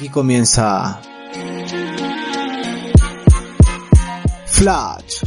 Aquí comienza Flash.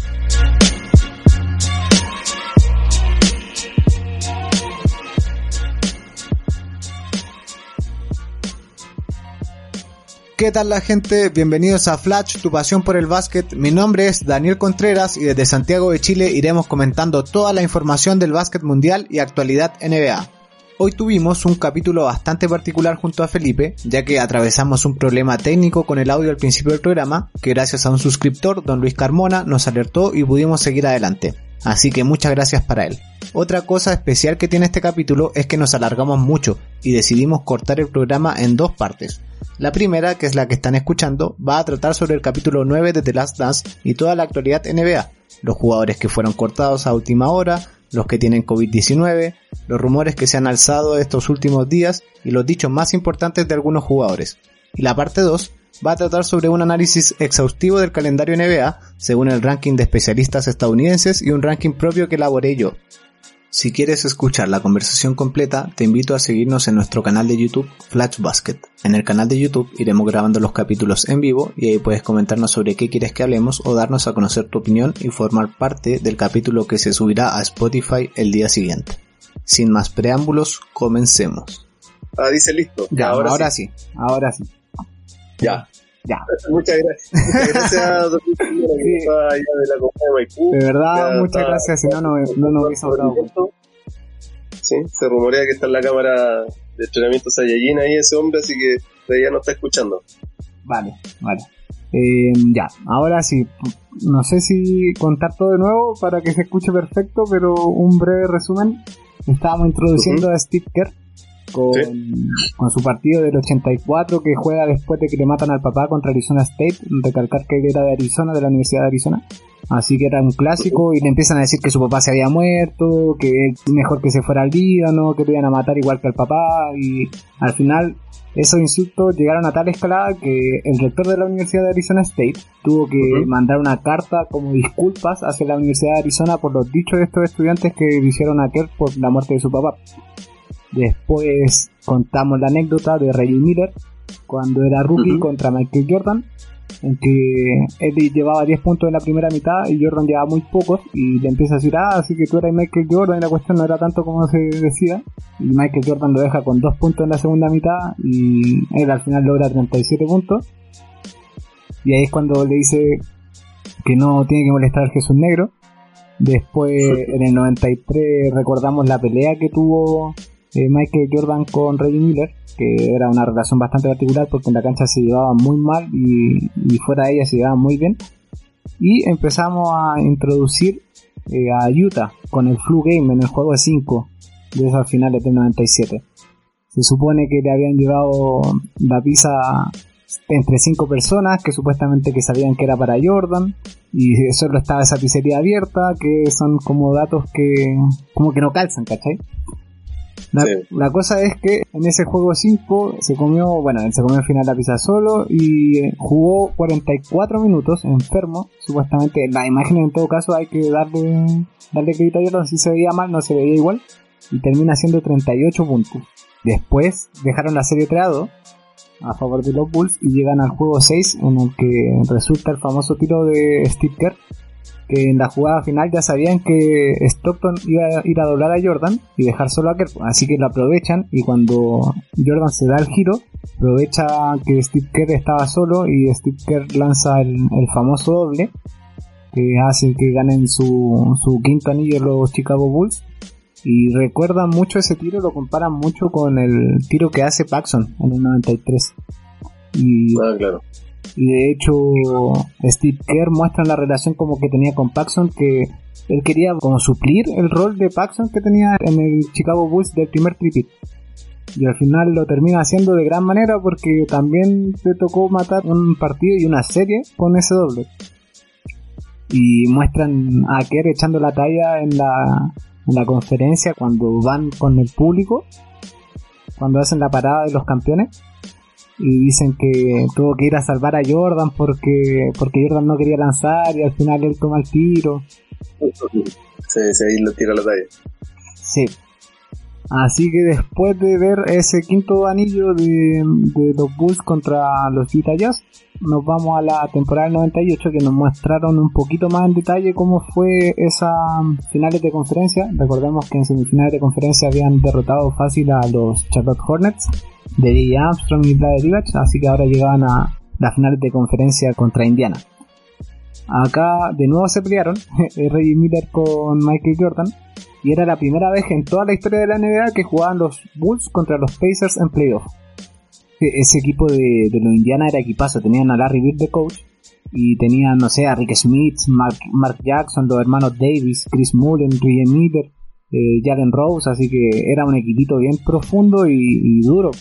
¿Qué tal la gente? Bienvenidos a Flash, tu pasión por el básquet. Mi nombre es Daniel Contreras y desde Santiago de Chile iremos comentando toda la información del básquet mundial y actualidad NBA. Hoy tuvimos un capítulo bastante particular junto a Felipe, ya que atravesamos un problema técnico con el audio al principio del programa, que gracias a un suscriptor, don Luis Carmona, nos alertó y pudimos seguir adelante. Así que muchas gracias para él. Otra cosa especial que tiene este capítulo es que nos alargamos mucho y decidimos cortar el programa en dos partes. La primera, que es la que están escuchando, va a tratar sobre el capítulo 9 de The Last Dance y toda la actualidad NBA, los jugadores que fueron cortados a última hora, los que tienen COVID-19, los rumores que se han alzado estos últimos días y los dichos más importantes de algunos jugadores. Y la parte 2 va a tratar sobre un análisis exhaustivo del calendario NBA según el ranking de especialistas estadounidenses y un ranking propio que elaboré yo. Si quieres escuchar la conversación completa, te invito a seguirnos en nuestro canal de YouTube Flash Basket. En el canal de YouTube iremos grabando los capítulos en vivo y ahí puedes comentarnos sobre qué quieres que hablemos o darnos a conocer tu opinión y formar parte del capítulo que se subirá a Spotify el día siguiente. Sin más preámbulos, comencemos. Ah, dice listo. Ya, ahora, sí. Ahora sí. Ya. Ya. Muchas gracias. Muchas gracias, doctor Sí. de la de Maipú. De verdad, Ya muchas gracias, si no, no, no nos hubiese hablado. Sí, se rumorea que está en la cámara de entrenamiento Saiyajin ahí ese hombre, así que ya no está escuchando. Vale, vale. Eh, ya, ahora sí, no sé si contar todo de nuevo para que se escuche perfecto, pero un breve resumen. Estábamos introduciendo a Steve Kerr con, con su partido del 84 que juega después de que le matan al papá contra Arizona State. Recalcar que él era de Arizona, de la Universidad de Arizona. Así que era un clásico y le empiezan a decir que su papá se había muerto, que es mejor que se fuera al Líbano, que lo iban a matar igual que al papá y al final esos insultos llegaron a tal escalada que el rector de la Universidad de Arizona State tuvo que mandar una carta como disculpas hacia la Universidad de Arizona por los dichos de estos estudiantes que le hicieron a Kerr por la muerte de su papá. Después contamos la anécdota de Reggie Miller cuando era rookie contra Michael Jordan, en que él llevaba 10 puntos en la primera mitad y Jordan llevaba muy pocos y le empieza a decir, ah, así que tú eras Michael Jordan y la cuestión no era tanto como se decía. Y Michael Jordan lo deja con 2 puntos en la segunda mitad y él al final logra 37 puntos. Y ahí es cuando le dice que no tiene que molestar al Jesús Negro. Después, en el 93, recordamos la pelea que tuvo eh, Michael Jordan con Reggie Miller, que era una relación bastante particular porque en la cancha se llevaban muy mal y, fuera de ella se llevaban muy bien. Y empezamos a introducir eh, a Utah con el Flu Game en el juego de 5 de esos finales del 97. Se supone que le habían llevado la pizza entre cinco personas que supuestamente que sabían que era para Jordan y solo estaba esa pizzería abierta que son como datos que como que no calzan, ¿cachai? La, Sí. la cosa es que en ese juego 5 se comió, bueno, él se comió al final la pizza solo y eh, jugó 44 minutos enfermo, supuestamente. La imagen en todo caso hay que darle, darle crédito a Jordan, si se veía mal, no se veía igual, y termina haciendo 38 puntos. Después dejaron la serie 3 a 2 a favor de los Bulls y llegan al juego 6 en el que resulta el famoso tiro de Steve Kerr en la jugada final ya sabían que Stockton iba a ir a doblar a Jordan y dejar solo a Kerr, así que lo aprovechan y cuando Jordan se da el giro, aprovecha que Steve Kerr estaba solo y Steve Kerr lanza el, famoso doble que hace que ganen su, su quinto anillo los Chicago Bulls y recuerdan mucho ese tiro, lo comparan mucho con el tiro que hace Paxson en el 93 y Ah, claro. De hecho, Steve Kerr muestra la relación como que tenía con Paxson, que él quería como suplir el rol de Paxson que tenía en el Chicago Bulls del primer tripit. Y al final lo termina haciendo de gran manera porque también le tocó matar un partido y una serie con ese doble. Y muestran a Kerr echando la talla en la, en la conferencia cuando van con el público, cuando hacen la parada de los campeones y dicen que tuvo que ir a salvar a Jordan porque porque Jordan no quería lanzar y al final él toma el tiro. Sí, sí, ahí lo tira la talla. Sí. Así que después de ver ese quinto anillo de, los Bulls contra los Utah Jazz, nos vamos a la temporada del 98 que nos mostraron un poquito más en detalle cómo fue esas finales de conferencia. Recordemos que en semifinales de conferencia habían derrotado fácil a los Charlotte Hornets de D. Armstrong y Vlade Divac, así que ahora llegaban a las finales de conferencia contra Indiana. Acá de nuevo se pelearon Reggie Miller con Michael Jordan y era la primera vez en toda la historia de la NBA que jugaban los Bulls contra los Pacers en playoff. Ese equipo de, los Indiana era equipazo, tenían a Larry Bird de coach y tenían, no sé, a Rick Smith, Mark, Jackson, los hermanos Davis, Chris Mullen, Reggie Miller, eh, Jalen Rose, así que era un equipito bien profundo y duro.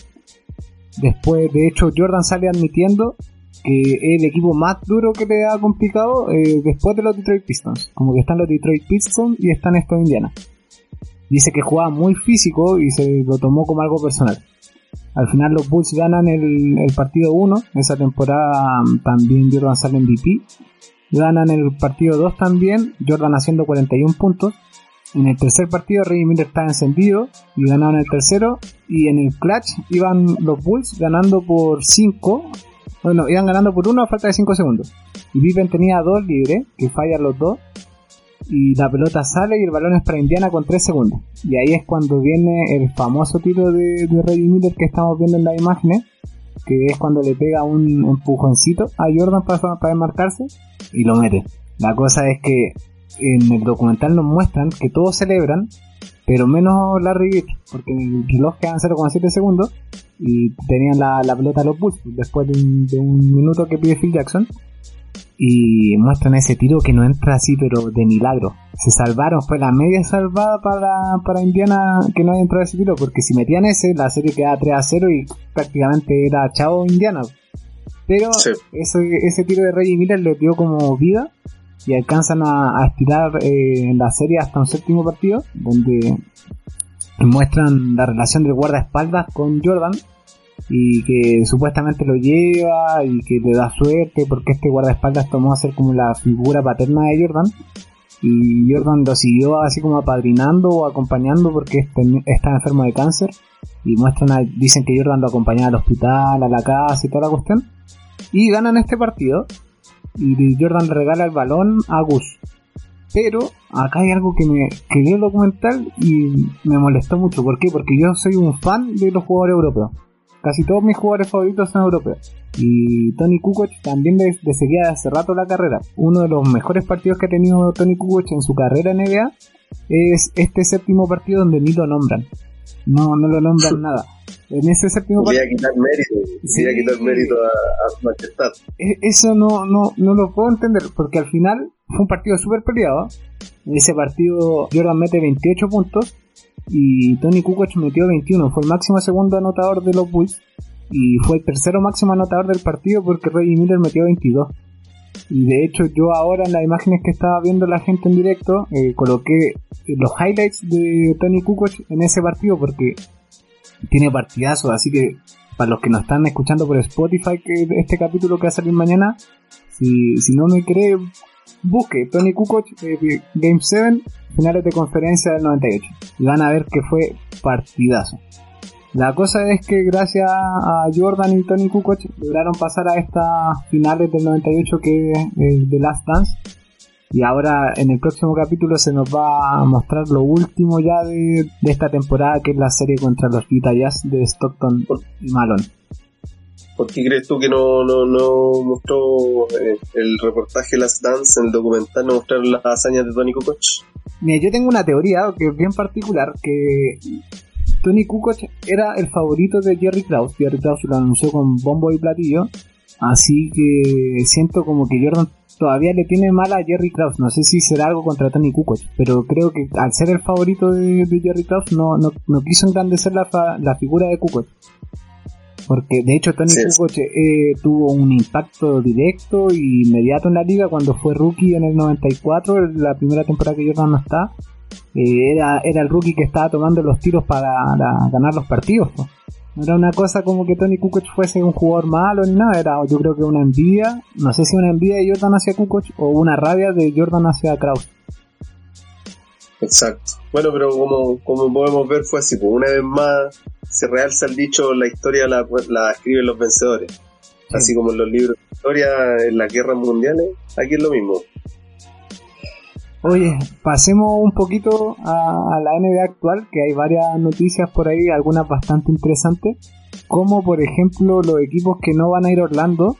Después, de hecho, Jordan sale admitiendo que es el equipo más duro que le ha complicado eh, después de los Detroit Pistons. Como que están los Detroit Pistons y están estos Indiana. Dice que jugaba muy físico y se lo tomó como algo personal. Al final los Bulls ganan el, el partido 1. Esa temporada mm, también Jordan sale MVP. Ganan el partido 2 también. Jordan haciendo 41 puntos. En el tercer partido Reggie Miller está encendido y ganaron el tercero. Y en el clutch iban los Bulls ganando por 5 bueno, iban ganando por uno a falta de 5 segundos. Y Viven tenía dos libres, que fallan los dos. Y la pelota sale y el balón es para Indiana con 3 segundos. Y ahí es cuando viene el famoso tiro de, de Reggie Miller que estamos viendo en las imágenes. Que es cuando le pega un empujoncito a Jordan para, para marcarse y lo mete. La cosa es que en el documental nos muestran que todos celebran, pero menos Larry Bird, porque el reloj quedan 0,7 segundos y tenían la, pelota a los Bulls después de un, minuto que pide Phil Jackson y muestran ese tiro que no entra así pero de milagro. Se salvaron fue la media salvada para, para Indiana que no haya entrado ese tiro porque si metían ese la serie quedaba 3 a 0 y prácticamente era chavo Indiana. Pero ese, tiro de Reggie Miller le dio como vida y alcanzan a, estirar eh, la serie hasta un séptimo partido donde muestran la relación del guardaespaldas con Jordan y que supuestamente lo lleva y que le da suerte porque este guardaespaldas tomó a ser como la figura paterna de Jordan y Jordan lo siguió así como apadrinando o acompañando porque este, está enfermo de cáncer y muestran dicen que Jordan lo acompañaba al hospital, a la casa y toda la cuestión y ganan este partido y Jordan regala el balón a Gus pero acá hay algo que me que el documental y me molestó mucho. ¿Por qué? Porque yo soy un fan de los jugadores europeos. Casi todos mis jugadores favoritos son europeos. Y Tony Kukoc también le, seguía hace rato la carrera. Uno de los mejores partidos que ha tenido Tony Kukoc en su carrera en NBA es este séptimo partido donde ni lo nombran. No, no lo nombran nada. En ese séptimo partido. Voy a quitar mérito. Sí, voy a quitar mérito a, a e, Eso no, no, no lo puedo entender porque al final fue un partido súper peleado. En ese partido Jordan mete 28 puntos y Tony Kukoc metió 21. Fue el máximo segundo anotador de los Bulls y fue el tercero máximo anotador del partido porque Reggie Miller metió 22. Y de hecho yo ahora en las imágenes que estaba viendo la gente en directo eh, coloqué los highlights de Tony Kukoc en ese partido porque tiene partidazos, así que para los que nos están escuchando por Spotify que este capítulo que va a salir mañana, si, si no me cree, busque Tony Kukoc eh, Game 7 finales de conferencia del 98 y van a ver que fue partidazo. La cosa es que gracias a Jordan y Tony Kukoc lograron pasar a estas finales del 98 que es The Last Dance. Y ahora en el próximo capítulo se nos va a mostrar lo último ya de, esta temporada que es la serie contra los Utah Jazz de Stockton y Malone. ¿Por qué crees tú que no, no, no mostró eh, el reportaje Last Dance en el documental, no mostraron las hazañas de Tony Kukoc? Mira, yo tengo una teoría que es bien particular, que Tony Kukoc era el favorito de Jerry Krause. Jerry Krause lo anunció con bombo y platillo, así que siento como que Jordan todavía le tiene mal a Jerry Krause. No sé si será algo contra Tony Kukoc, pero creo que al ser el favorito de, Jerry Krause no, no, no quiso engrandecer la, la figura de Kukoc. Porque de hecho Tony Kukoc eh, tuvo un impacto directo y inmediato en la liga cuando fue rookie en el 94, la primera temporada que Jordan no está. Eh, era, era el rookie que estaba tomando los tiros para, ganar los partidos. No era una cosa como que Tony Kukoc fuese un jugador malo ni nada, era yo creo que una envidia, no sé si una envidia de Jordan hacia Kukoc o una rabia de Jordan hacia Kraus. Exacto. Bueno, pero como, como podemos ver fue así, pues una vez más se realza el dicho, la historia la, la escriben los vencedores. Así como en los libros de historia, en las guerras mundiales, aquí es lo mismo. Oye, pasemos un poquito a, la NBA actual, que hay varias noticias por ahí, algunas bastante interesantes, como por ejemplo los equipos que no van a ir a Orlando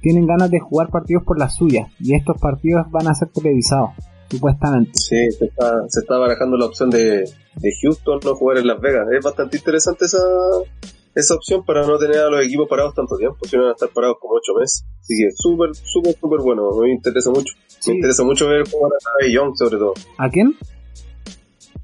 tienen ganas de jugar partidos por las suyas, y estos partidos van a ser televisados supuestamente. Sí, se está, se está barajando la opción de, de Houston no jugar en Las Vegas. Es bastante interesante esa, esa opción para no tener a los equipos parados tanto tiempo, si no van a estar parados como ocho meses. Así que súper, súper, súper bueno. Me interesa mucho. Me interesa mucho ver jugar a Trey Young, sobre todo. ¿A quién?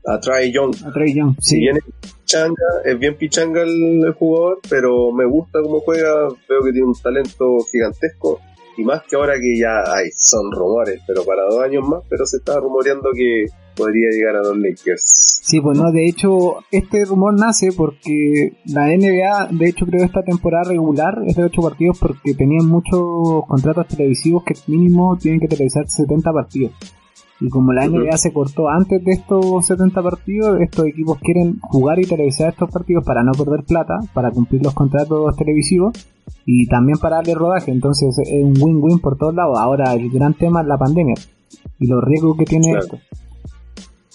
A Trey Young. A Trey Young, sí. Si pichanga, es bien pichanga el, el jugador, pero me gusta cómo juega. Veo que tiene un talento gigantesco y más que ahora que ya hay, son rumores, pero para dos años más, pero se está rumoreando que podría llegar a los Lakers. Sí, pues no, de hecho, este rumor nace porque la NBA, de hecho, creo esta temporada regular es de 8 partidos porque tenían muchos contratos televisivos que mínimo tienen que televisar 70 partidos. Y como la NBA se cortó antes de estos 70 partidos, estos equipos quieren jugar y televisar estos partidos para no perder plata, para cumplir los contratos televisivos y también para darle rodaje. Entonces es un win-win por todos lados. Ahora el gran tema es la pandemia y los riesgos que tiene esto.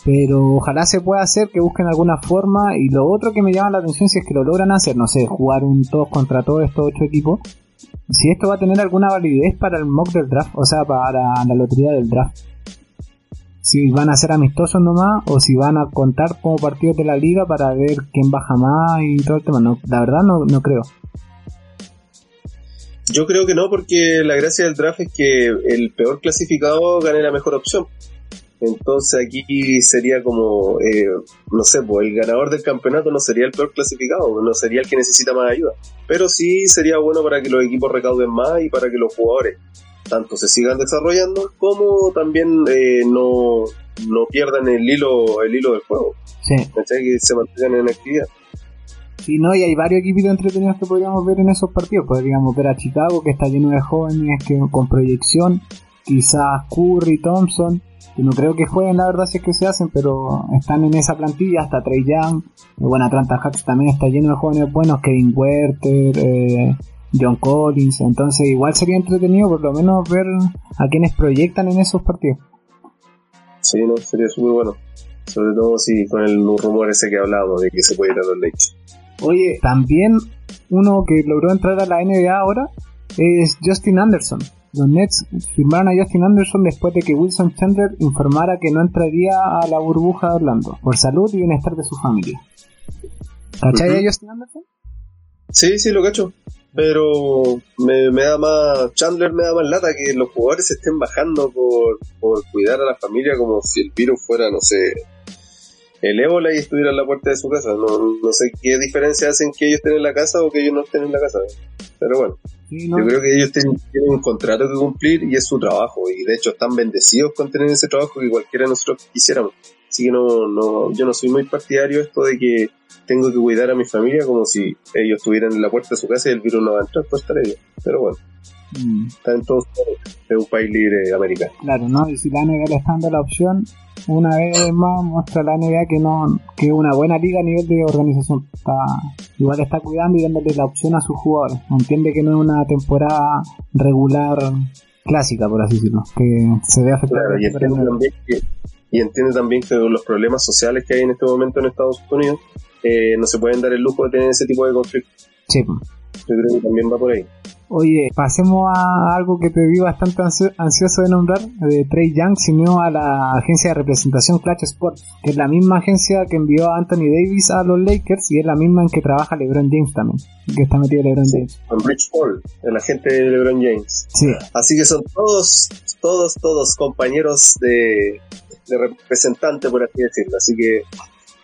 Pero ojalá se pueda hacer, que busquen alguna forma. Y lo otro que me llama la atención, si es que lo logran hacer, no sé, jugar un todos contra todos estos ocho equipos, si esto va a tener alguna validez para el mock del draft, o sea, para la lotería del draft si van a ser amistosos nomás o si van a contar como partidos de la liga para ver quién baja más y todo el tema. No, la verdad no, no creo. Yo creo que no, porque la gracia del draft es que el peor clasificado gane la mejor opción. Entonces aquí sería como, eh, no sé, pues el ganador del campeonato no sería el peor clasificado, no sería el que necesita más ayuda. Pero sí sería bueno para que los equipos recauden más y para que los jugadores tanto se sigan desarrollando como también eh, no, no pierdan el hilo el hilo del juego. Sí. Que se mantengan en actividad. Sí, no, y hay varios equipos entretenidos que podríamos ver en esos partidos. Podríamos ver a Chicago, que está lleno de jóvenes que con proyección. Quizás Curry, Thompson, que no creo que jueguen, la verdad, si es que se hacen, pero están en esa plantilla. Hasta Trey Young. Bueno, Atlanta Hawks también está lleno de jóvenes buenos. Kevin Werther, eh, John Collins, entonces igual sería entretenido por lo menos ver a quienes proyectan en esos partidos. Sí, no, sería muy bueno. Sobre todo si con el rumor ese que hablábamos de que se puede ir a los Lakers. Oye, también uno que logró entrar a la NBA ahora es Justin Anderson. Los Nets firmaron a Justin Anderson después de que Wilson Chandler informara que no entraría a la burbuja de Orlando por salud y bienestar de su familia. ¿Cachai a Justin Anderson? Sí, sí, lo cacho pero me, me, da más, Chandler me da más lata que los jugadores se estén bajando por, por cuidar a la familia como si el virus fuera, no sé, el ébola y estuviera en la puerta de su casa. No, no sé qué diferencia hacen que ellos estén en la casa o que ellos no estén en la casa. Pero bueno, yo creo que ellos tienen, tienen, un contrato que cumplir y es su trabajo. Y de hecho están bendecidos con tener ese trabajo que cualquiera de nosotros quisiéramos. Así que no, no, yo no soy muy partidario esto de que tengo que cuidar a mi familia como si ellos estuvieran en la puerta de su casa y el virus no va a entrar, pues estar ellos. Pero bueno, mm. está en todo es un país libre americano. Claro, ¿no? Y si la NBA le está dando la opción, una vez más muestra la NBA que no que es una buena liga a nivel de organización. Está, igual está cuidando y dándole la opción a sus jugadores. Entiende que no es una temporada regular clásica, por así decirlo, que se ve afectada. Claro, y también que, y entiende también que los problemas sociales que hay en este momento en Estados Unidos eh, no se pueden dar el lujo de tener ese tipo de conflictos. Sí. Yo creo que también va por ahí. Oye, pasemos a algo que te vi bastante ansioso de nombrar. De Trey Young se unió a la agencia de representación Clutch Sports, que es la misma agencia que envió a Anthony Davis a los Lakers y es la misma en que trabaja LeBron James también, que está metido LeBron James. Con Rich Paul, el agente de LeBron James. Sí. Así que son todos, todos, todos compañeros de, de representante, por así decirlo. Así que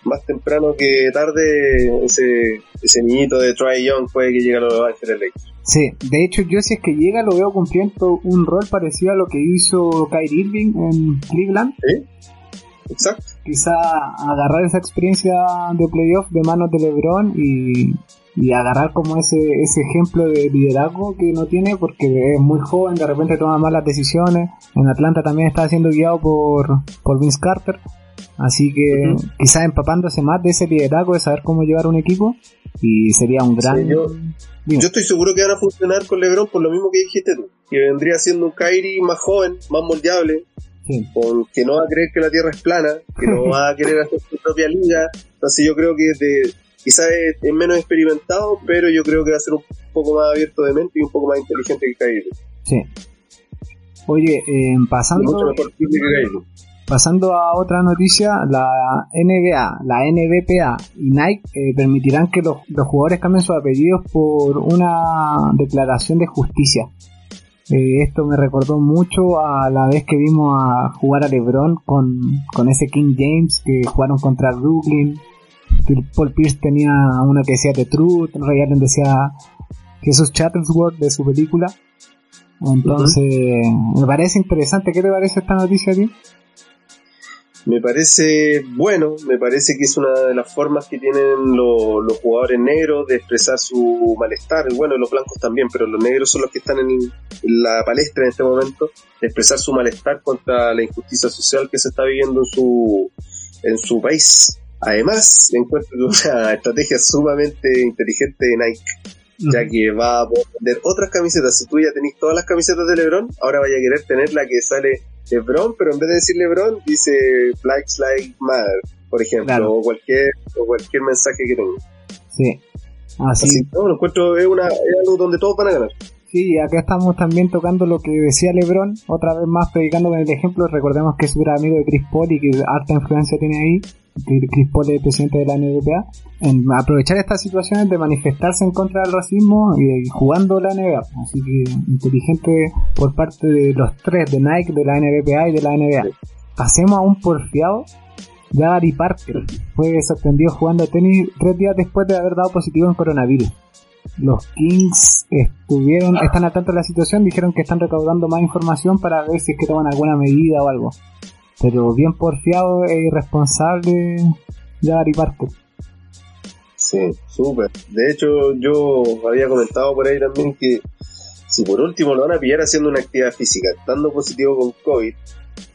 más temprano que tarde ese, ese niñito de Troy Young puede que llegue a los Ángeles Lakers. Sí, de hecho yo si es que llega lo veo cumpliendo un rol parecido a lo que hizo Kyrie Irving en Cleveland. Sí, exacto. Quizá agarrar esa experiencia de playoff de manos de LeBron y, y agarrar como ese, ese ejemplo de liderazgo que no tiene porque es muy joven, de repente toma malas decisiones. En Atlanta también está siendo guiado por, por Vince Carter. Así que quizás empapándose más de ese liderazgo de saber cómo llevar un equipo y sería un gran... yo, estoy seguro que van a funcionar con LeBron por lo mismo que dijiste tú, que vendría siendo un Kyrie más joven, más moldeable, con, que no va a creer que la Tierra es plana, que no va a querer hacer su propia liga. Entonces yo creo que de, quizás es, menos experimentado, pero yo creo que va a ser un poco más abierto de mente y un poco más inteligente que Kyrie. Sí. Oye, eh, pasando... Pasando a otra noticia, la NBA, la NBPA y Nike eh, permitirán que los, jugadores cambien sus apellidos por una declaración de justicia. Eh, esto me recordó mucho a la vez que vimos a jugar a LeBron con, con ese King James que jugaron contra Brooklyn. Paul Pierce tenía una que decía The Truth, Ray Allen decía Jesús Chattersworth de su película. Entonces, me parece interesante. ¿Qué te parece esta noticia a ti? Me parece bueno, me parece que es una de las formas que tienen los jugadores negros de expresar su malestar. Bueno, los blancos también, pero los negros son los que están en, la palestra en este momento, de expresar su malestar contra la injusticia social que se está viviendo en su, en su país. Además, encuentro una estrategia sumamente inteligente de Nike, ya que va a poder vender otras camisetas. Si tú ya tenés todas las camisetas de LeBron, ahora vaya a querer tener la que sale LeBron, pero en vez de decir LeBron, dice Black Like Matter, por ejemplo, o cualquier o cualquier mensaje que tenga. Sí. Así, Así no, lo encuentro es, una, es algo donde todos van a ganar. Sí, acá estamos también tocando lo que decía LeBron, otra vez más predicando con el ejemplo. Recordemos que es un amigo de Chris Paul y que harta influencia tiene ahí. Chris Paul es presidente de la NBA. En aprovechar estas situaciones de manifestarse en contra del racismo y, jugando la NBA. Así que inteligente por parte de los tres, de Nike, de la NBA y de la NBA. Pasemos a un porfiado Gary Parker fue sorprendido jugando tenis tres días después de haber dado positivo en coronavirus los Kings estuvieron, están al tanto de la situación, dijeron que están recaudando más información para ver si es que toman alguna medida o algo. Pero bien porfiado e irresponsable Gary Parker. Sí, súper. De hecho, yo había comentado por ahí también que si por último lo van a pillar haciendo una actividad física, estando positivo con COVID,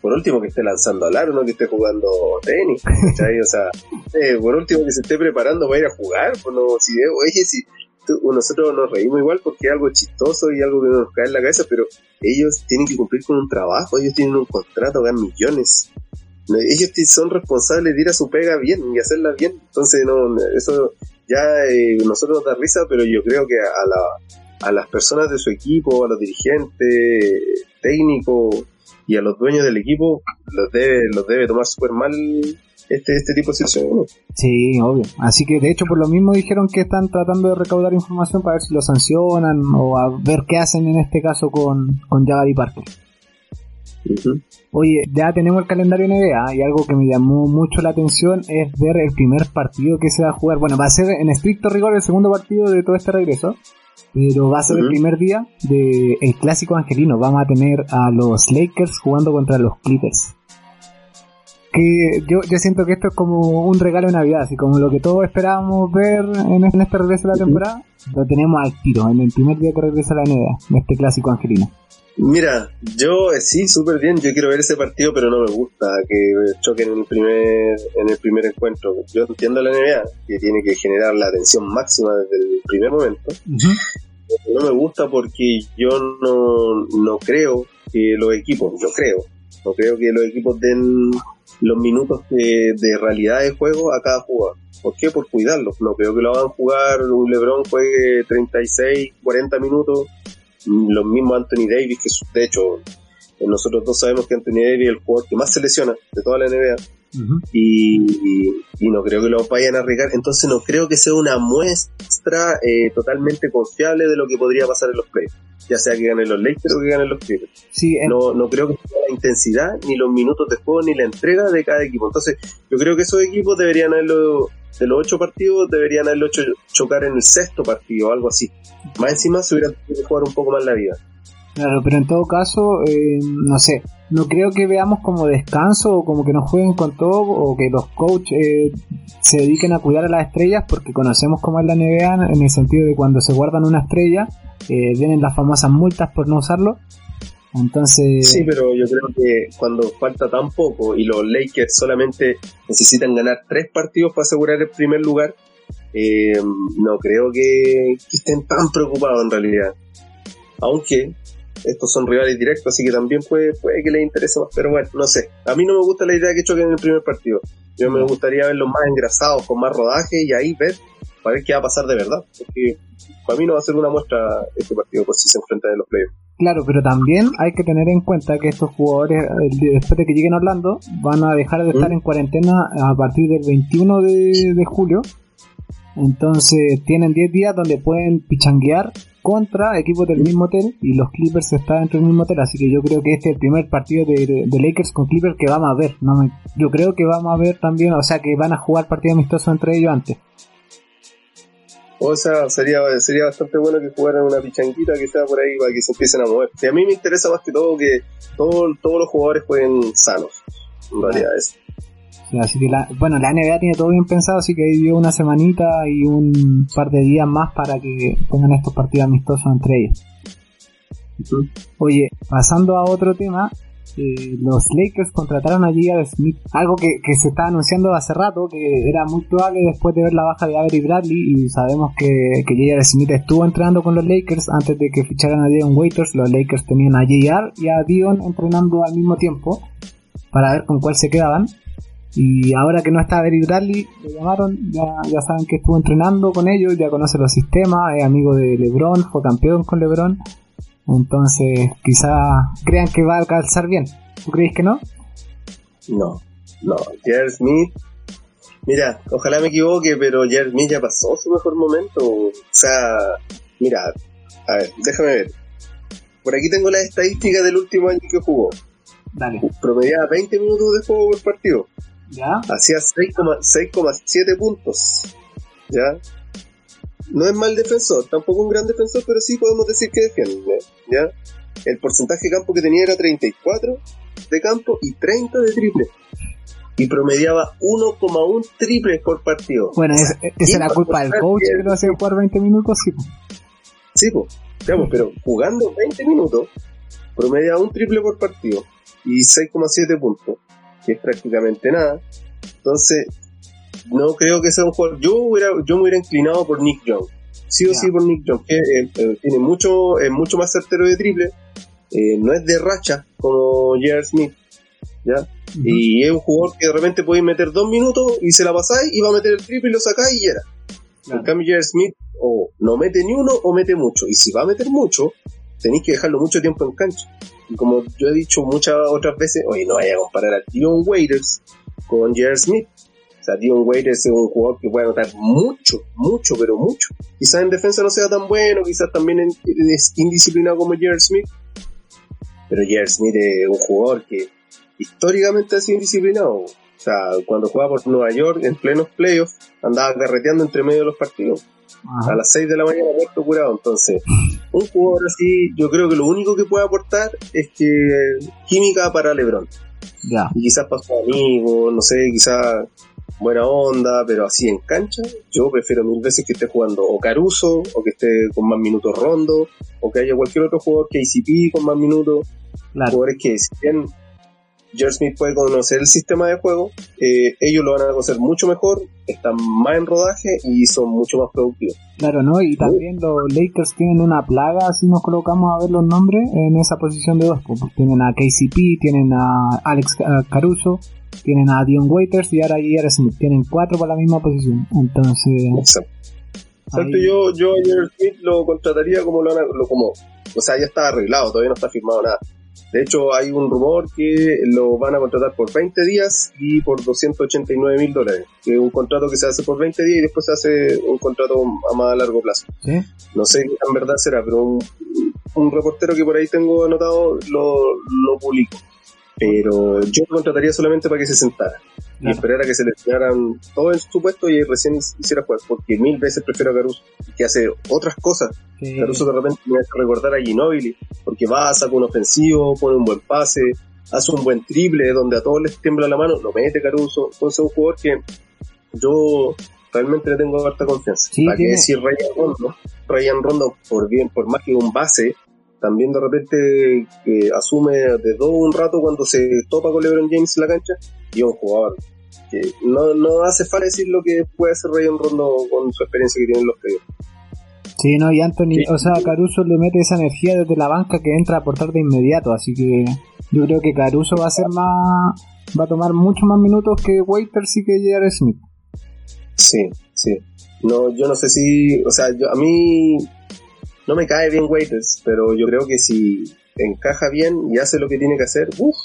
por último que esté lanzando al aro, no que esté jugando tenis, O sea, eh, por último que se esté preparando para ir a jugar, pues no, si, oye, si nosotros nos reímos igual porque es algo chistoso y algo que nos cae en la cabeza, pero ellos tienen que cumplir con un trabajo, ellos tienen un contrato, ganan millones. Ellos son responsables de ir a su pega bien y hacerla bien. Entonces, no, eso ya eh, nosotros nos da risa, pero yo creo que a, la, a las personas de su equipo, a los dirigentes, técnicos y a los dueños del equipo, los debe, los debe tomar súper mal este, este tipo de situaciones. Sí, obvio. Así que de hecho por lo mismo dijeron que están tratando de recaudar información para ver si lo sancionan o a ver qué hacen en este caso con, con y Parker. Oye, ya tenemos el calendario NBA y algo que me llamó mucho la atención es ver el primer partido que se va a jugar. Bueno, va a ser en estricto rigor el segundo partido de todo este regreso, pero va a ser el primer día del el clásico angelino. Vamos a tener a los Lakers jugando contra los Clippers que yo, yo siento que esto es como un regalo de Navidad, así como lo que todos esperábamos ver en este, este regreso de la temporada, lo tenemos al tiro, en el primer día que regresa la NBA, en este clásico angelino. Mira, yo eh, sí, súper bien, yo quiero ver ese partido, pero no me gusta que choquen en el primer, en el primer encuentro. Yo entiendo la NBA, que tiene que generar la atención máxima desde el primer momento. No me gusta porque yo no, no creo que los equipos, yo creo, no creo que los equipos den los minutos de, de realidad de juego a cada jugador. ¿Por qué? Por cuidarlos. No creo que lo hagan jugar, un LeBron juegue 36, 40 minutos. Los mismos Anthony Davis, que de hecho nosotros dos sabemos que Anthony Davis es el jugador que más se lesiona de toda la NBA. y, no creo que lo vayan a arriesgar. Entonces no creo que sea una muestra eh, totalmente confiable de lo que podría pasar en los playoffs ya sea que ganen los Lakers o que ganen los Clippers. Sí, no, no creo que sea la intensidad, ni los minutos de juego, ni la entrega de cada equipo. Entonces, yo creo que esos equipos deberían haberlo, de los ocho partidos, deberían haberlo hecho chocar en el sexto partido o algo así. Más encima se hubiera tenido que jugar un poco más la vida. Claro, pero en todo caso, eh, no sé, no creo que veamos como descanso o como que nos jueguen con todo o que los coaches eh, se dediquen a cuidar a las estrellas porque conocemos cómo es la NBA en el sentido de cuando se guardan una estrella eh, vienen las famosas multas por no usarlo Entonces. Sí, pero yo creo que cuando falta tan poco y los Lakers solamente necesitan ganar tres partidos para asegurar el primer lugar, eh, no creo que, estén tan preocupados en realidad. Aunque estos son rivales directos, así que también puede, puede que les interese más. Pero bueno, no sé. A mí no me gusta la idea que choquen en el primer partido. Yo me gustaría verlos más engrasados, con más rodaje y ahí ver, para ver qué va a pasar de verdad. Porque para mí no va a ser una muestra este partido por si se enfrentan en los playoffs. Claro, pero también hay que tener en cuenta que estos jugadores, después de que lleguen a Orlando, van a dejar de estar ¿Mm? en cuarentena a partir del 21 de, julio. Entonces tienen 10 días donde pueden pichanguear contra equipos del mismo hotel y los Clippers están dentro del mismo hotel, así que yo creo que este es el primer partido de, Lakers con Clippers que vamos a ver. No yo creo que vamos a ver también, o sea que van a jugar partido amistoso entre ellos antes. O sea, sería, sería bastante bueno que jugaran una pichanquita que sea por ahí para que se empiecen a mover. Y a mí me interesa más que todo que todos los jugadores jueguen sanos. En realidad es. así que la, bueno, la NBA tiene todo bien pensado, así que ahí dio una semanita y un par de días más para que tengan estos partidos amistosos entre ellos. Oye, pasando a otro tema, eh, los Lakers contrataron a J.R. Smith, algo que, se está anunciando hace rato, que era muy probable después de ver la baja de Avery Bradley, y sabemos que, que J.R. Smith estuvo entrenando con los Lakers antes de que ficharan a Dion Waiters, los Lakers tenían a J.R. y a Dion entrenando al mismo tiempo, para ver con cuál se quedaban. Y ahora que no está Avery Bradley, lo llamaron, ya, ya saben que estuvo entrenando con ellos, ya conoce los sistemas, es amigo de LeBron, fue campeón con LeBron entonces, quizá crean que va a calzar bien. ¿Tú crees que no? No, no. Jared Smith, mira, ojalá me equivoque, pero Jared Smith ya pasó su mejor momento. O sea, mira, a ver, déjame ver. Por aquí tengo la estadística del último año que jugó. Dale. Promediaba 20 minutos de juego por partido. ¿Ya? Hacía 6,7 puntos. ¿Ya? no es mal defensor, tampoco un gran defensor, pero sí podemos decir que defiende, ¿ya? El porcentaje de campo que tenía era 34 de campo y 30 de triple. Y promediaba 1,1 triple por partido. Bueno, esa es la culpa del coach que lo hacía jugar 20 minutos, sí. Sí, pues, digamos, pero jugando 20 minutos, promediaba un triple por partido y 6,7 puntos, que es prácticamente nada. Entonces, no creo que sea un jugador. Yo, hubiera, yo me hubiera inclinado por Nick Young. Sí o sí por Nick Young, que eh, eh, tiene mucho, es mucho más certero de triple. Eh, no es de racha como J.R. Smith. ¿ya? Y es un jugador que de repente puede meter dos minutos y se la pasáis y va a meter el triple y lo sacáis y ya era. En cambio, J.R. Smith o no mete ni uno o mete mucho. Y si va a meter mucho, tenéis que dejarlo mucho tiempo en cancha. Y como yo he dicho muchas otras veces, oye, no vaya a comparar a Dion Waiters con J.R. Smith. Dion Waiters es un jugador que puede anotar mucho, mucho, pero mucho. Quizás en defensa no sea tan bueno, quizás también es indisciplinado como Jared Smith. Pero Jared Smith es un jugador que históricamente ha sido indisciplinado. O sea, cuando jugaba por Nueva York en plenos playoffs, andaba carreteando entre medio de los partidos. A las 6 de la mañana muerto curado. Entonces, un jugador así, yo creo que lo único que puede aportar es que química para LeBron. Y quizás para su amigo, no sé, quizás buena onda, pero así en cancha, yo prefiero mil veces que esté jugando o Caruso, o que esté con más minutos Rondo, o que haya cualquier otro jugador que ICP con más minutos. Jugadores que si bien George Smith puede conocer el sistema de juego, eh, ellos lo van a conocer mucho mejor, están más en rodaje y son mucho más productivos. Claro, ¿no? Y también los Lakers tienen una plaga, si nos colocamos a ver los nombres, en esa posición de dos. Pues, tienen a KCP, tienen a Alex Caruso, tienen a Dion Waiters y ahora a Smith. Tienen cuatro para la misma posición. Entonces. Exacto. Yo, yo a Smith lo contrataría como lo, lo, como. O sea, ya está arreglado, todavía no está firmado nada. De hecho, hay un rumor que lo van a contratar por 20 días y por 289 mil dólares. Que es un contrato que se hace por 20 días y después se hace un contrato a más largo plazo. No sé qué en verdad será, pero un, un, reportero que por ahí tengo anotado lo, lo publicó. Pero yo lo contrataría solamente para que se sentara y esperara que se le enseñaran todo en su puesto y recién hiciera jugar, porque mil veces prefiero a Caruso, que hace otras cosas. Caruso de repente me hace recordar a Ginobili, porque va, saca un ofensivo, pone un buen pase, hace un buen triple donde a todos les tiembla la mano, lo mete Caruso. Entonces es un jugador que yo realmente le tengo harta confianza. para que decir Ryan Rondo, Ryan Rondo, por bien, por más que un base, también de repente asume de dos un rato cuando se topa con LeBron James en la cancha y es un jugador que no, no hace falta decir lo que puede hacer Rayon Rondo con su experiencia que tiene en los playoffs. Sí, no, y Anthony, o sea, Caruso le mete esa energía desde la banca que entra a aportar de inmediato, así que yo creo que Caruso va a ser más, va a tomar mucho más minutos que Waiters y que J.R. Smith. Sí, sí. No, yo no sé si, o sea, a mí no me cae bien Waiters, pero yo creo que si encaja bien y hace lo que tiene que hacer, uff,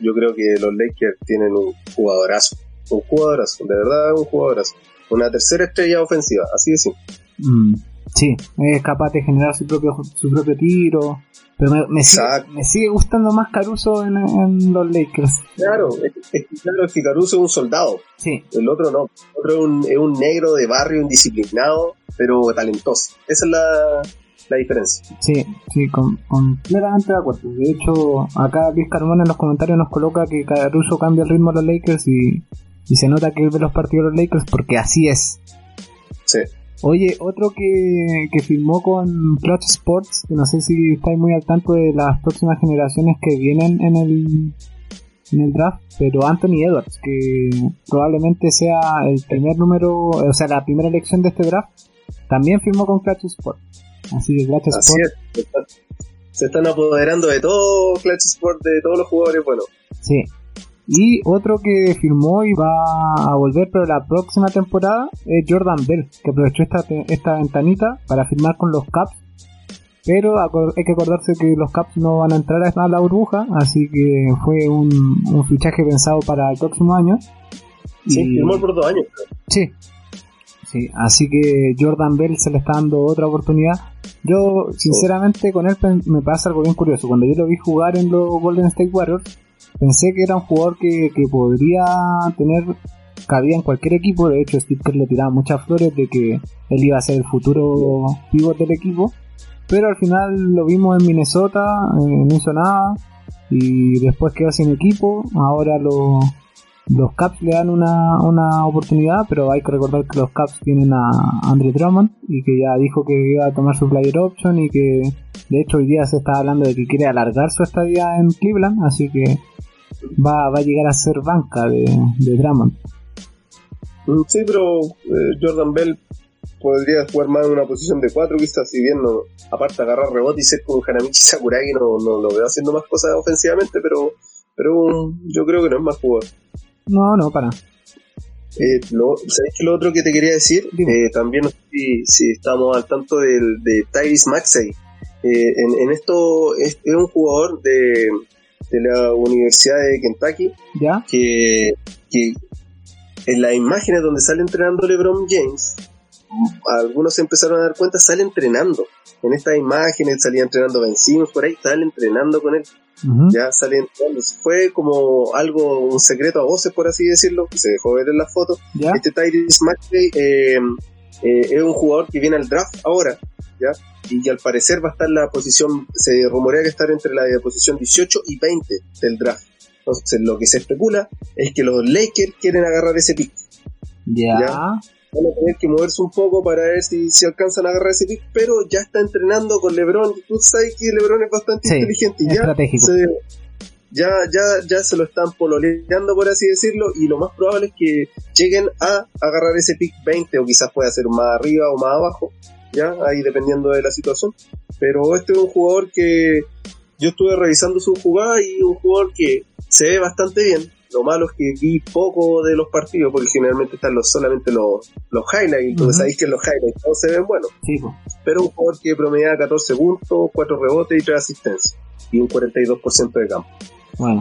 yo creo que los Lakers tienen un jugadorazo, un jugadorazo, de verdad un jugadorazo. Una tercera estrella ofensiva, así de simple. Mm. Sí, es capaz de generar su propio, su propio tiro. Pero me, sigue, gustando más Caruso en, los Lakers. Claro, es, claro que Caruso es un soldado. Sí. El otro no. El otro es un, es un negro de barrio indisciplinado, pero talentoso. Esa es la, la diferencia. Sí, sí, completamente de acuerdo. De hecho, acá Luis Carmona en los comentarios nos coloca que Caruso cambia el ritmo de los Lakers y, y se nota que ve los partidos de los Lakers porque así es. Sí. Oye, otro que, que firmó con Clutch Sports, que no sé si estáis muy al tanto de las próximas generaciones que vienen en el, en el draft, pero Anthony Edwards, que probablemente sea el primer número, o sea, la primera elección de este draft, también firmó con Clutch Sports. Así que Clutch Sports. Se están apoderando de todo Clutch Sports, de todos los jugadores bueno. Sí, y otro que firmó y va a volver pero la próxima temporada es Jordan Bell, que aprovechó esta, esta ventanita para firmar con los Caps. Pero hay que acordarse que los Caps no van a entrar a la burbuja, así que fue un, fichaje pensado para el próximo año. Sí, firmó por dos años. Sí, sí, así que Jordan Bell se le está dando otra oportunidad. Yo, sinceramente, con él me pasa algo bien curioso. Cuando yo lo vi jugar en los Golden State Warriors, pensé que era un jugador que, podría tener cabida en cualquier equipo. De hecho, Steve Kerr le tiraba muchas flores de que él iba a ser el futuro pivot del equipo. Pero al final lo vimos en Minnesota, eh, no hizo nada. Y después quedó sin equipo. Ahora los Caps le dan una, una oportunidad, pero hay que recordar que los Caps tienen a Andre Drummond y que ya dijo que iba a tomar su player option y que de hecho hoy día se está hablando de que quiere alargar su estadía en Cleveland, así que va, va a llegar a ser banca de, de Drummond. Mm, sí, pero eh, Jordan Bell podría jugar más en una posición de cuatro, quizás, si bien no, aparte agarrar rebote y ser como Hanamichi Sakuragi, no, no lo veo haciendo más cosas ofensivamente, pero, pero yo creo que no es más jugador. No, no, para. Eh, lo, ¿Sabes que lo otro que te quería decir? Eh, también si, si, estamos al tanto del, de Tyrese Maxey. Eh, en, en, esto es, es, un jugador de, de la Universidad de Kentucky, ¿Ya? Que, que en las imágenes donde sale entrenando LeBron James, algunos se empezaron a dar cuenta, sale entrenando. En estas imágenes salía entrenando vencidos por ahí, sale entrenando con él. Ya sale entrenando. Fue como algo, un secreto a voces, por así decirlo, que se dejó ver en la foto. Este Tyrese Maxey eh, eh, es un jugador que viene al draft ahora, ¿ya? y al parecer va a estar la posición, se rumorea que estar entre la posición 18 y 20 del draft. Entonces lo que se especula es que los Lakers quieren agarrar ese pick. Ya. Van a tener que moverse un poco para ver si, si alcanzan a agarrar ese pick, pero ya está entrenando con LeBron. Tú sabes que LeBron es bastante inteligente y ya se, ya, ya, ya se lo están pololeando, por así decirlo, y lo más probable es que lleguen a agarrar ese pick 20 o quizás pueda ser más arriba o más abajo ya ahí dependiendo de la situación. Pero este es un jugador que yo estuve revisando su jugada y un jugador que se ve bastante bien. Lo malo es que vi poco de los partidos porque generalmente están los, solamente los, los highlights. Entonces sabéis que los highlights todos se ven buenos. Pero un jugador que promedia 14 puntos, 4 rebotes y 3 asistencias. Y un 42% de campo.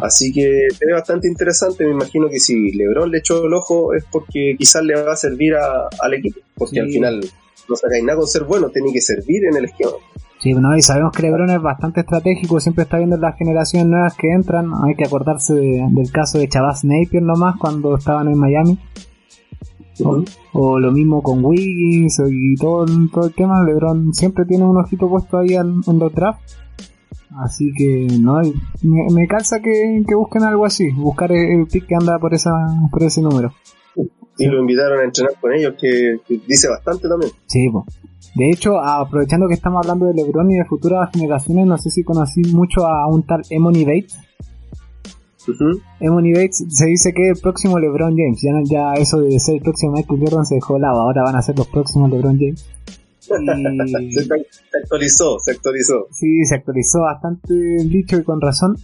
Así que se ve bastante interesante. Me imagino que si LeBron le echó el ojo es porque quizás le va a servir al equipo. Porque al final no sacáis nada con ser bueno, tiene que servir en el esquema. Sí, bueno, y sabemos que LeBron es bastante estratégico, siempre está viendo las generaciones nuevas que entran. Hay que acordarse del caso de Chavaz Napier nomás cuando estaban en Miami. o, lo mismo con Wiggins y todo, todo el tema. LeBron siempre tiene un ojito puesto ahí en, los drafts. Así que no me, me calza que, busquen algo así, buscar el, pick que anda por esa por ese número. Y lo invitaron a entrenar con ellos, que, dice bastante también. Sí. De hecho, aprovechando que estamos hablando de LeBron y de futuras generaciones, no sé si conocí mucho a un tal Emony Bates. Emony Bates se dice que el próximo LeBron James. Ya, ya eso de ser el próximo Michael Jordan se dejó de lado. Ahora van a ser los próximos LeBron James. se actualizó, se actualizó. Sí, se actualizó bastante el dicho y con razón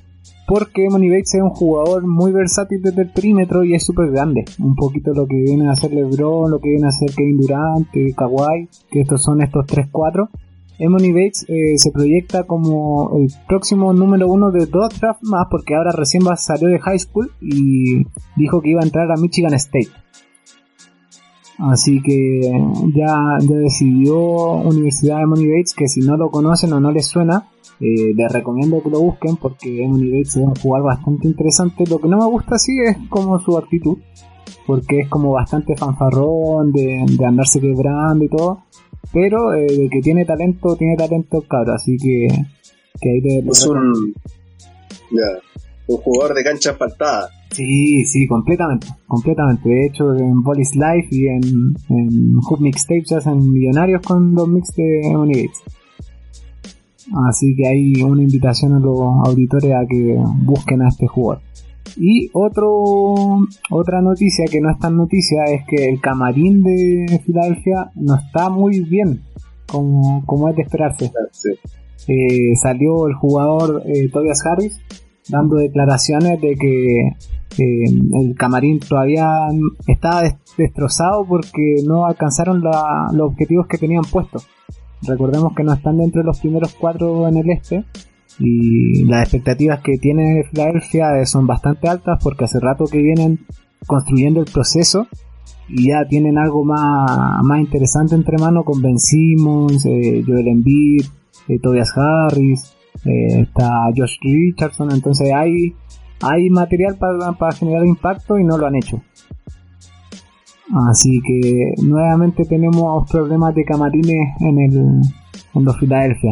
porque Money Bates es un jugador muy versátil desde el perímetro y es súper grande. Un poquito lo que viene a hacer LeBron, lo que viene a hacer Kevin Durant, eh, Kawhi, que estos son estos 3-4. Emony Bates eh, se proyecta como el próximo número uno de dos drafts más porque ahora recién va, salió de high school y dijo que iba a entrar a Michigan State. Así que ya, ya decidió Universidad de Bates que si no lo conocen o no les suena, eh, les recomiendo que lo busquen porque Emily Bates es un jugador bastante interesante. Lo que no me gusta así es como su actitud, porque es como bastante fanfarrón, de, andarse quebrando y todo. Pero eh, de que tiene talento, tiene talento cabrón, así que, que ahí Es un, un jugador de cancha asfaltada. Sí, sí, completamente, completamente. De hecho, en Bolis Life y en, en Hoop Mixtapes hacen millonarios con los mix de Emily Bates. Así que hay una invitación a los auditores a que busquen a este jugador. Y otro, otra noticia que no es tan noticia es que el camarín de Filadelfia no está muy bien, como, como es de esperarse. Eh, salió el jugador eh, Tobias Harris dando declaraciones de que eh, el camarín todavía estaba destrozado porque no alcanzaron los objetivos que tenían puestos. Recordemos que no están dentro de los primeros cuatro en el este y las expectativas que tiene Filadelfia son bastante altas porque hace rato que vienen construyendo el proceso y ya tienen algo más, más interesante entre manos con Ben Simmons, eh, Joel Embiid, eh, Tobias Harris, eh, está Josh Richardson, entonces hay, hay material para, para generar impacto y no lo han hecho. Así que nuevamente tenemos problemas de camarines en el en los Filadelfia.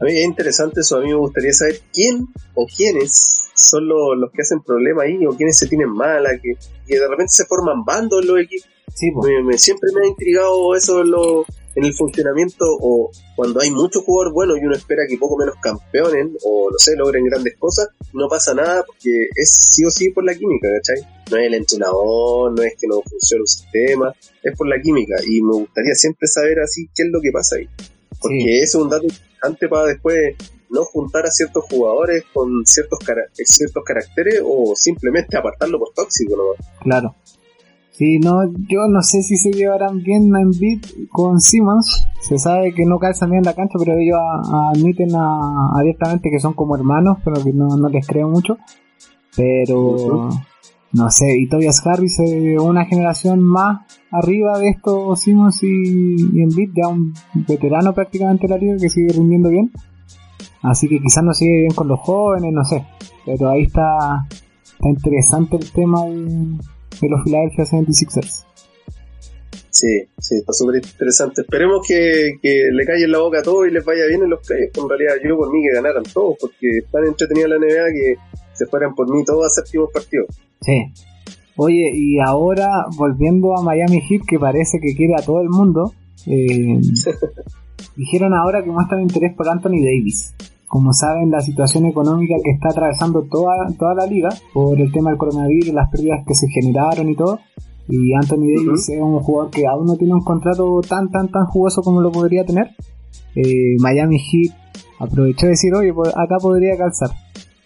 A mí es interesante eso, a mí me gustaría saber quién o quiénes son los, que hacen problemas ahí o quiénes se tienen mala, que, que de repente se forman bandos los equipos. Sí, me, siempre me ha intrigado eso los en el funcionamiento o cuando hay mucho jugador bueno y uno espera que poco menos campeonen o no sé, logren grandes cosas, no pasa nada porque es sí o sí por la química, ¿cachai? No es el entrenador, no es que no funcione un sistema, es por la química y me gustaría siempre saber así qué es lo que pasa ahí. Porque ese es un dato importante para después no juntar a ciertos jugadores con ciertos, ciertos caracteres o simplemente apartarlo por tóxico, ¿no? Claro. Sí, no, yo no sé si se llevarán bien en beat con Simmons. Se sabe que no calzan bien en la cancha, pero ellos admiten abiertamente que son como hermanos, pero que no, les creo mucho. Pero no sé, y Tobias Harris es una generación más arriba de estos Simmons y, y Embiid, ya un veterano prácticamente de la liga que sigue rindiendo bien. Así que quizás no sigue bien con los jóvenes, no sé. Pero ahí está, está interesante el tema de de los Philadelphia 76ers. Sí, sí, está súper interesante. Esperemos que, que le calle la boca a todos y les vaya bien en los playoffs. En realidad, yo por mí que ganaran todos, porque están entretenidos la NBA que se fueran por mí todos a séptimos partidos. Sí. Oye, y ahora volviendo a Miami Heat, que parece que quiere a todo el mundo, eh, dijeron ahora que muestran interés por Anthony Davis como saben, la situación económica que está atravesando toda, toda la liga por el tema del coronavirus, las pérdidas que se generaron y todo. Y Anthony Davis es un jugador que aún no tiene un contrato tan, tan, tan jugoso como lo podría tener. Eh, Miami Heat aprovechó de decir, oye, pues acá podría calzar.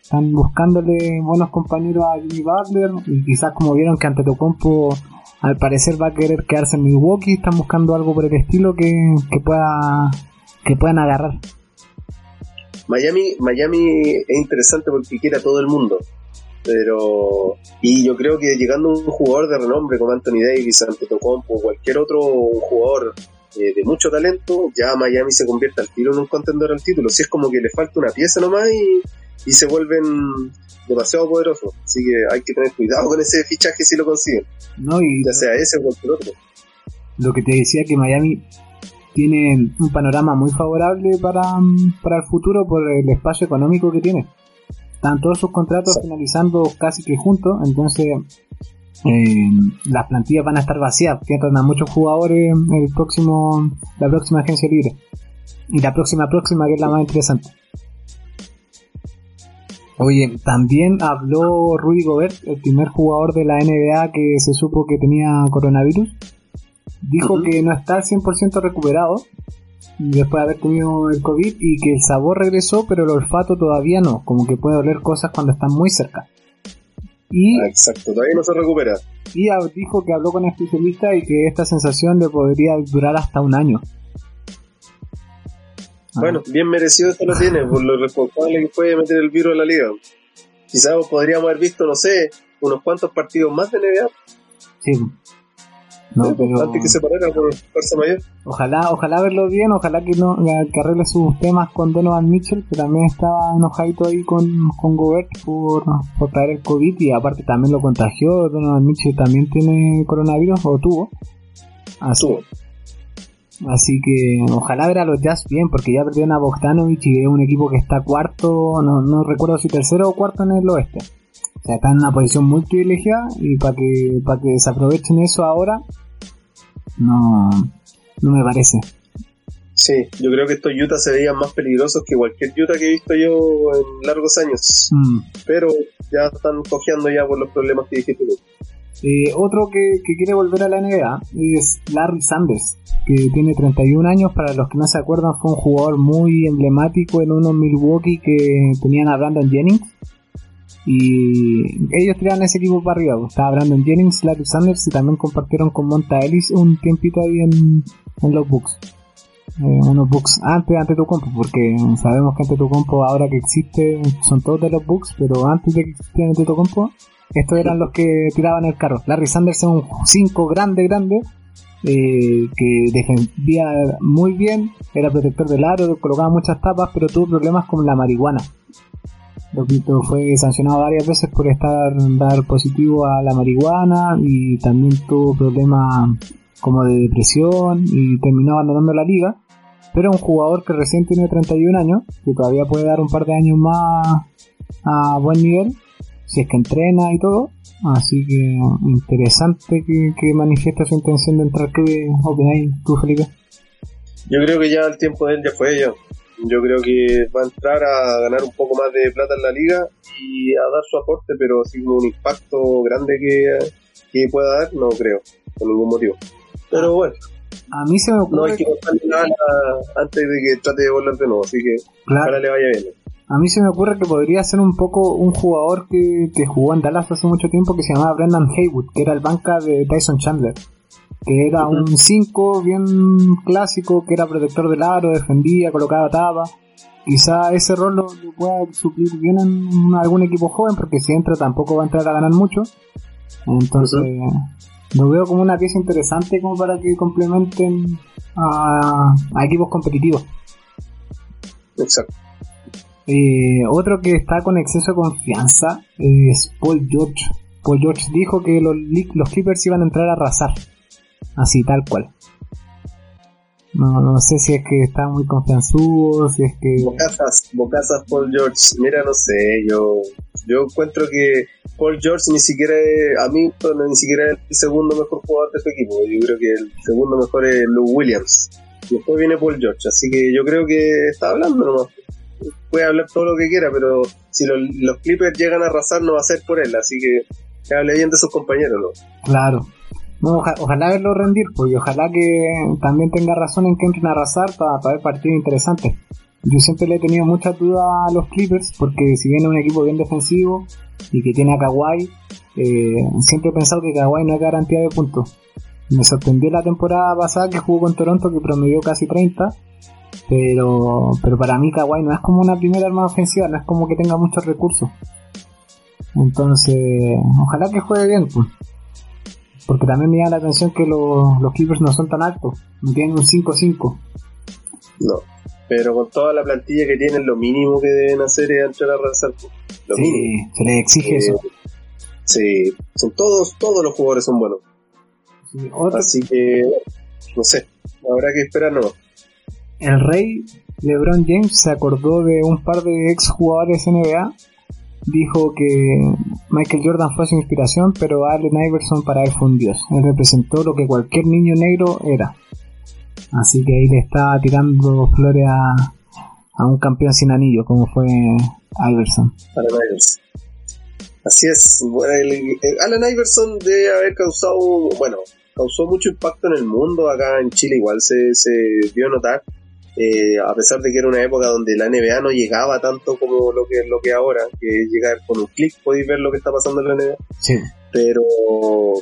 Están buscándole buenos compañeros a Jimmy Butler y quizás como vieron que ante Antetokounmpo al parecer va a querer quedarse en Milwaukee, están buscando algo por el estilo que, que pueda que puedan agarrar. Miami, Miami es interesante porque quiere a todo el mundo. Pero, y yo creo que llegando un jugador de renombre como Anthony Davis, Antetokounmpo o cualquier otro jugador eh, de mucho talento, ya Miami se convierte al tiro en un contendor al título. Si es como que le falta una pieza nomás y, y se vuelven demasiado poderosos. Así que hay que tener cuidado con ese fichaje si lo consiguen. No, y ya sea ese o cualquier otro. Lo que te decía que Miami tiene un panorama muy favorable para, para el futuro por el espacio económico que tiene. Están todos sus contratos finalizando casi que juntos, entonces eh, las plantillas van a estar vacías, tienen a muchos jugadores el próximo, la próxima agencia libre. Y la próxima próxima que es la más interesante. Oye, también habló Rudy Gobert, el primer jugador de la NBA que se supo que tenía coronavirus. Dijo que no está al 100% recuperado después de haber tenido el COVID y que el sabor regresó, pero el olfato todavía no, como que puede oler cosas cuando están muy cerca. Y, ah, Exacto, todavía no se recupera. Y dijo que habló con especialistas y que esta sensación le podría durar hasta un año. Ah. Bueno, bien merecido esto lo tiene, por lo responsable que puede meter el virus a la liga. Quizás podríamos haber visto, no sé, unos cuantos partidos más de NBA. Sí, no, pero... Antes que se parara por fuerza mayor. Ojalá, ojalá verlo bien, ojalá que no que arregle sus temas con Donovan Mitchell, que también estaba enojadito ahí con, con Gobert por, por traer el COVID y aparte también lo contagió. Donovan Mitchell también tiene coronavirus o tuvo. Así, tuvo. Así que ojalá ver a los Jazz bien, porque ya perdieron a Bogdanovich y es un equipo que está cuarto, no, no recuerdo si tercero o cuarto en el oeste. Sea, están en una posición muy privilegiada y para que, para que desaprovechen eso ahora, no, no me parece. Sí, yo creo que estos Utah se veían más peligrosos que cualquier Utah que he visto yo en largos años. Mm. Pero ya están cojeando ya por los problemas que dijiste tú. Eh, otro que, que, quiere volver a la NBA es Larry Sanders, que tiene 31 años. Para los que no se acuerdan, fue un jugador muy emblemático en unos Milwaukee que tenían a Brandon Jennings y ellos tiraron ese equipo para arriba. Pues. Estaba Brandon Jennings, Larry Sanders y también compartieron con Monta Ellis un tiempito ahí en, los Bucks. Eh, unos Bucks antes, de tu compo, porque sabemos que antes de tu compo ahora que existe son todos de los Bucks, pero antes de que existiera tu compo, estos eran los que tiraban el carro. Larry Sanders es un 5 grande, grande, eh, que defendía muy bien, era protector del aro, colocaba muchas tapas, pero tuvo problemas con la marihuana. Loquito fue sancionado varias veces por estar dar positivo a la marihuana y también tuvo problemas como de depresión y terminó abandonando la liga. Pero un jugador que recién tiene 31 años, que todavía puede dar un par de años más a buen nivel, si es que entrena y todo. Así que interesante que, que manifiesta su intención de entrar. ¿Qué opináis tú, Felipe? Yo creo que ya el tiempo de él ya fue yo. Yo creo que va a entrar a ganar un poco más de plata en la liga y a dar su aporte, pero como un impacto grande que, que pueda dar, no creo, por ningún motivo. Pero bueno. A mí se me ocurre. No hay que contarle nada antes de que trate de volar de nuevo, así que claro. le vaya bien. A mí se me ocurre que podría ser un poco un jugador que, que jugó en Dallas hace mucho tiempo que se llamaba Brendan Haywood, que era el banca de Tyson Chandler que era un 5 bien clásico, que era protector del aro, defendía, colocaba tapa. Quizá ese rol lo, pueda suplir bien en algún equipo joven, porque si entra tampoco va a entrar a ganar mucho. Entonces, lo veo como una pieza interesante como para que complementen a, equipos competitivos. Exacto. Eh, otro que está con exceso de confianza es Paul George. Paul George dijo que los, los Clippers iban a entrar a arrasar así tal cual. No, no sé si es que está muy confianzudo, si es que... Bocazas, bocazas Paul George. Mira, no sé, yo yo encuentro que Paul George ni siquiera es, a mí ni siquiera es el segundo mejor jugador de este equipo. Yo creo que el segundo mejor es Lou Williams. Después viene Paul George, así que yo creo que está hablando nomás. Puede hablar todo lo que quiera, pero si los, los Clippers llegan a arrasar no va a ser por él, así que que hable bien de sus compañeros, ¿no? Claro, ojalá verlo rendir, pues, ojalá que también tenga razón en que entren a arrasar para, para ver partidos interesantes. Yo siempre le he tenido mucha duda a los Clippers, porque si viene un equipo bien defensivo y que tiene a Kawhi, eh, siempre he pensado que Kawhi no es garantía de puntos. Me sorprendió la temporada pasada que jugó con Toronto, que promedió casi 30, pero, pero para mí Kawhi no es como una primera arma ofensiva, no es como que tenga muchos recursos. Entonces, ojalá que juegue bien, pues. Porque también me llama la atención que los, los Clippers no son tan altos, no tienen un 5-5. No, pero con toda la plantilla que tienen, lo mínimo que deben hacer es entrar a. Lo sí, se les exige eso. Eh, sí, son todos, todos los jugadores son buenos. Así que, no sé, habrá que esperar no. El rey LeBron James se acordó de un par de ex jugadores NBA. Dijo que Michael Jordan fue su inspiración, pero Allen Iverson para él fue un dios. Él representó lo que cualquier niño negro era. Así que ahí le está tirando flores a, a un campeón sin anillo, como fue Iverson. Así es. Allen Iverson debe haber causado, bueno, causó mucho impacto en el mundo. Acá en Chile igual se, se dio notar. Eh, a pesar de que era una época donde la NBA no llegaba tanto como lo que lo que ahora, que llegar con un clic podéis ver lo que está pasando en la NBA. Sí. Pero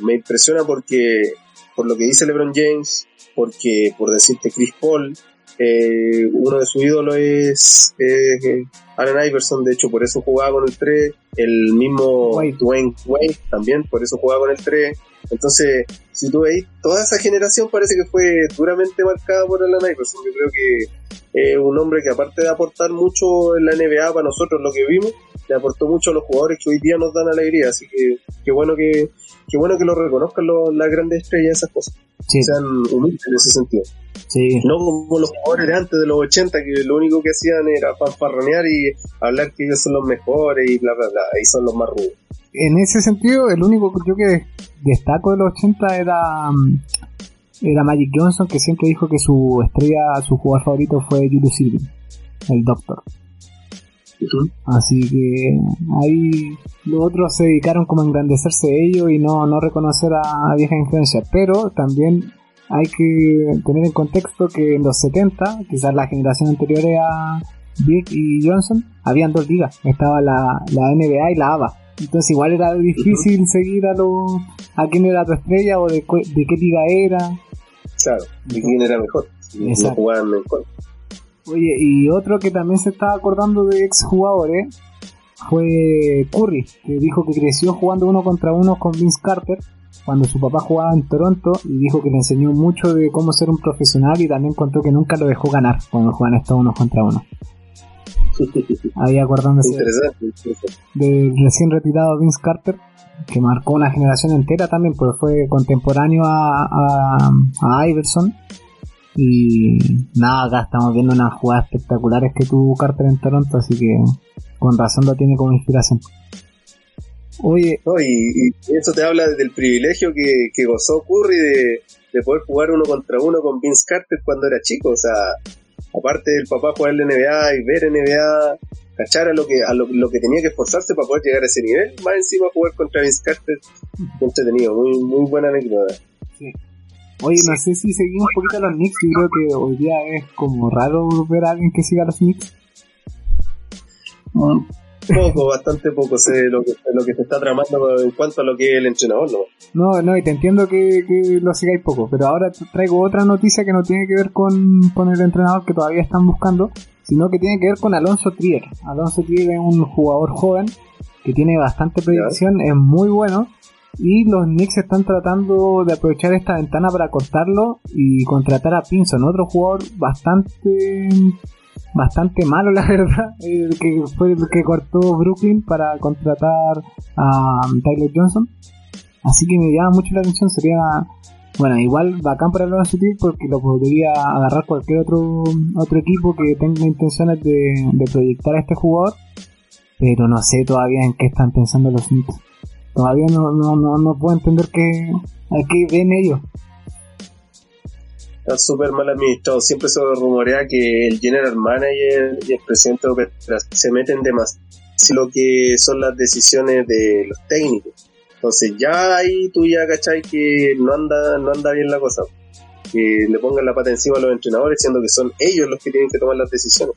me impresiona porque, por lo que dice LeBron James, porque por decirte Chris Paul, eh, uno de sus ídolos es eh, Allen Iverson, de hecho por eso jugaba con el 3, el mismo Dwayne Wade también, por eso jugaba con el 3. Entonces, si tú veis, toda esa generación parece que fue duramente marcada por Allen Iverson. Yo creo que es un hombre que aparte de aportar mucho en la NBA para nosotros lo que vimos, le aportó mucho a los jugadores que hoy día nos dan alegría. Así que qué bueno que, qué bueno que lo reconozcan las grandes estrellas esas cosas. Sean humildes en ese sentido. Sí. No como los jugadores de antes de los 80 que lo único que hacían era fanfarronear y hablar que ellos son los mejores y bla bla bla, y son los más rudos. En ese sentido, el único que yo que destaco de los 80 era mm, era Magic Johnson que siempre dijo que su estrella, su jugador favorito fue Julius Irving, el Doctor. Así que ahí los otros se dedicaron como a engrandecerse ellos y no, no reconocer a, a viejas influencias. Pero también hay que tener en contexto que en los 70, quizás la generación anterior a Big y Johnson, habían dos ligas. Estaba la, la NBA y la ABA. Entonces igual era difícil seguir a lo, a quién era tu estrella o de, de qué liga era. Claro, de quién era mejor. No jugaban mejor. Oye, y otro que también se estaba acordando de ex jugadores fue Curry, que dijo que creció jugando uno contra uno con Vince Carter cuando su papá jugaba en Toronto y dijo que le enseñó mucho de cómo ser un profesional y también contó que nunca lo dejó ganar cuando juegan estos uno contra uno. Ahí acordándose del recién retirado Vince Carter, que marcó una generación entera también, pues fue contemporáneo a, a, Iverson. Y nada, acá estamos viendo unas jugadas espectaculares que tuvo Carter en Toronto, así que con razón lo tiene como inspiración. Oye. y, eso te habla del privilegio que, que gozó Curry de, de, poder jugar uno contra uno con Vince Carter cuando era chico. O sea, aparte del papá jugar en NBA y ver NBA, cachar a lo que, a lo, que tenía que esforzarse para poder llegar a ese nivel, más encima jugar contra Vince Carter, entretenido, muy, muy buena anécdota. Sí. Oye, no sé si seguimos un poquito a los Knicks, yo creo que hoy día es como raro ver a alguien que siga a los Knicks. Mm. Poco, bastante poco sé lo que, lo que se está tramando en cuanto a lo que es el entrenador, ¿no? No, no, y te entiendo que, que lo sigáis poco, pero ahora traigo otra noticia que no tiene que ver con, con el entrenador que todavía están buscando, sino que tiene que ver con Alonso Trier. Alonso Trier es un jugador joven que tiene bastante proyección, es muy bueno, y los Knicks están tratando de aprovechar esta ventana para cortarlo y contratar a Pinson, otro jugador bastante bastante malo, la verdad, que fue el que cortó Brooklyn para contratar a Tyler Johnson. Así que me llama mucho la atención, sería, bueno, igual bacán para los City porque lo podría agarrar cualquier otro otro equipo que tenga intenciones de, de proyectar a este jugador, pero no sé todavía en qué están pensando los Knicks. Todavía no, no, no, no puedo entender qué, a qué ven ellos está súper mal administrado. Siempre se rumorea que el general manager y el presidente de se meten demasiado en lo que son las decisiones de los técnicos. Entonces ya ahí tú ya cachai que no anda, no anda bien la cosa. Que le pongan la pata encima a los entrenadores, siendo que son ellos los que tienen que tomar las decisiones.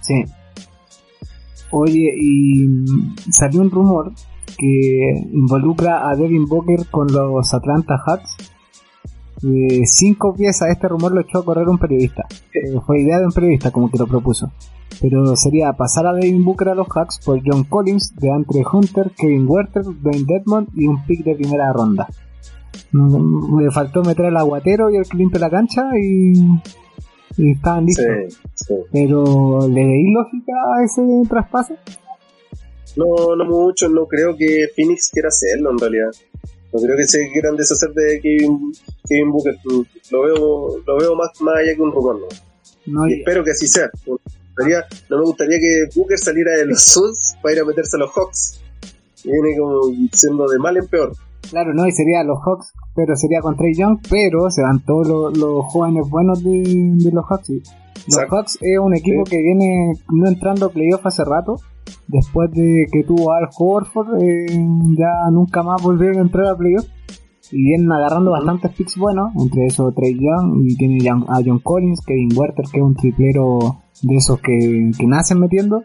Sí. Oye, y salió un rumor que involucra a Devin Booker con los Atlanta Hawks eh, cinco piezas. Este rumor lo echó a correr un periodista. Eh, fue idea de un periodista como que lo propuso. Pero sería pasar a Devin Booker a los Hacks por John Collins, de Andre Hunter, Kevin Werther, Dwayne Dedmon y un pick de primera ronda. Mm, le faltó meter el aguatero y el que limpia la cancha y, y estaban listos. Pero ¿le veis lógica a ese traspaso? No, no mucho, no creo que Phoenix quiera hacerlo en realidad. No creo que se quieran deshacer de Kevin, Kevin Booker. Lo veo, lo veo más, más allá que un rumor, ¿no? y espero que así sea. No me gustaría que Booker saliera de los Suns para ir a meterse a los Hawks. Viene como siendo de mal en peor. Claro, no, y sería los Hawks, pero sería con Trey Young, pero se van todos los, jóvenes buenos de, los Hawks. Los Hawks es un equipo que viene no entrando a playoff hace rato, después de que tuvo Al Horford, eh, ya nunca más volvieron a entrar a playoff. Y vienen agarrando bastantes picks buenos, entre esos Trey Young, y tiene a John Collins, Kevin Werther, que es un triplero de esos que, que nacen metiendo.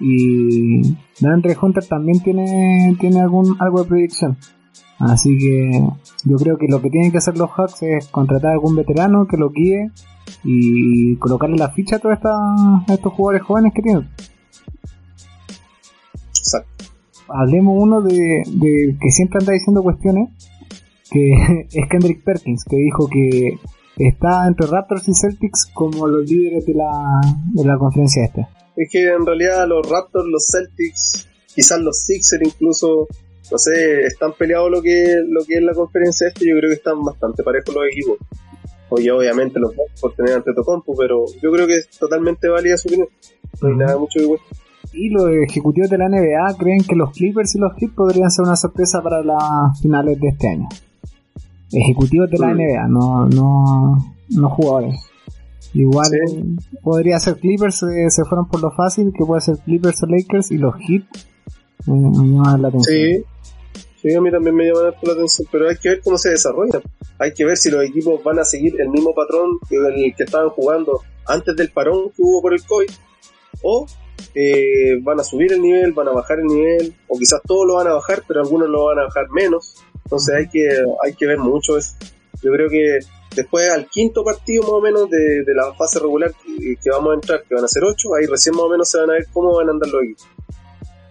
Y Andre Hunter también tiene, tiene algún, algo de proyección. Así que yo creo que lo que tienen que hacer los Hawks es contratar a algún veterano que lo guíe y colocarle la ficha a todos estos jugadores jóvenes que tienen. Exacto. Hablemos uno de, que siempre anda diciendo cuestiones, que es Kendrick Perkins, que dijo que está entre Raptors y Celtics como los líderes de la, de la conferencia esta. Es que en realidad los Raptors, los Celtics, quizás los Sixers incluso, no sé, están peleados lo que, lo que es la conferencia este, yo creo que están bastante parejos los equipos. Oye, obviamente los dos por tener ante Tocompo, pero yo creo que es totalmente válida su opinión. No hay nada mucho que Y los ejecutivos de la NBA creen que los Clippers y los Heat podrían ser una sorpresa para las finales de este año. Ejecutivos de la NBA, no, no, no jugadores. Igual podría ser Clippers, eh, se fueron por lo fácil, que puede ser Clippers o Lakers y los Heat me, llaman la atención. Sí. Sí, a mí también me llama la atención, pero hay que ver cómo se desarrolla. Hay que ver si los equipos van a seguir el mismo patrón que el que estaban jugando antes del parón que hubo por el COVID, o eh, van a subir el nivel, van a bajar el nivel, o quizás todos lo van a bajar, pero algunos lo van a bajar menos. Entonces hay que, hay que ver mucho eso. Yo creo que después al quinto partido más o menos de, la fase regular que, vamos a entrar, que van a ser ocho, ahí recién más o menos se van a ver cómo van a andar los equipos.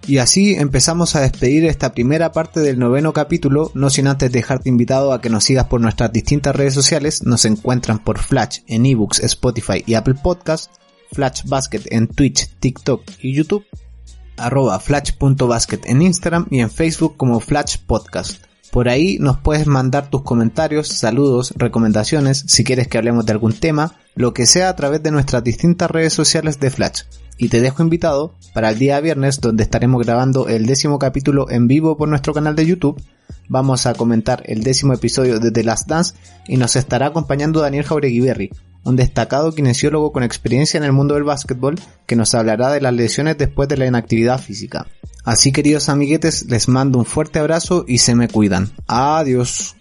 Y así empezamos a despedir esta primera parte del noveno capítulo, no sin antes dejarte invitado a que nos sigas por nuestras distintas redes sociales, nos encuentran por Flash en ebooks, Spotify y Apple Podcast, Flash Basket en Twitch, TikTok y YouTube, arroba flash.basket en Instagram y en Facebook como Flash Podcast. Por ahí nos puedes mandar tus comentarios, saludos, recomendaciones, si quieres que hablemos de algún tema, lo que sea a través de nuestras distintas redes sociales de Flash. Y te dejo invitado para el día viernes donde estaremos grabando el décimo capítulo en vivo por nuestro canal de YouTube. Vamos a comentar el décimo episodio de The Last Dance y nos estará acompañando Daniel Jauregui un destacado kinesiólogo con experiencia en el mundo del básquetbol que nos hablará de las lesiones después de la inactividad física. Así queridos amiguetes, les mando un fuerte abrazo y se me cuidan. Adiós.